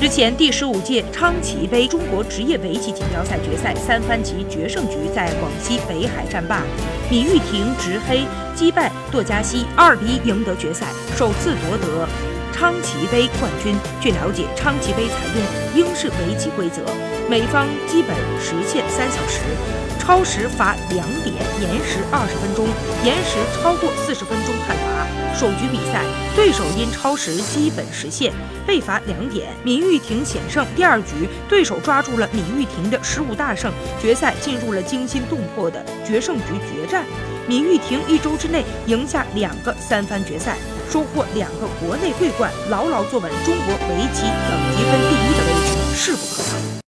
日前，第十五届昌棋杯中国职业围棋锦标赛决赛三番棋决胜局在广西北海战罢，米玉婷执黑击败垛嘉熙，二比一赢得决赛，首次夺得昌棋杯冠军。据了解，昌棋杯采用英式围棋规则，每方基本实现三小时。超时罚两点，延时二十分钟，延时超过四十分钟判罚。首局比赛，对手因超时基本实现被罚两点，闵玉婷险胜。第二局，对手抓住了闵玉婷的失误大胜，决赛进入了惊心动魄的决胜局决战。闵玉婷一周之内赢下两个三番决赛，收获两个国内桂冠，牢牢坐稳中国围棋等级分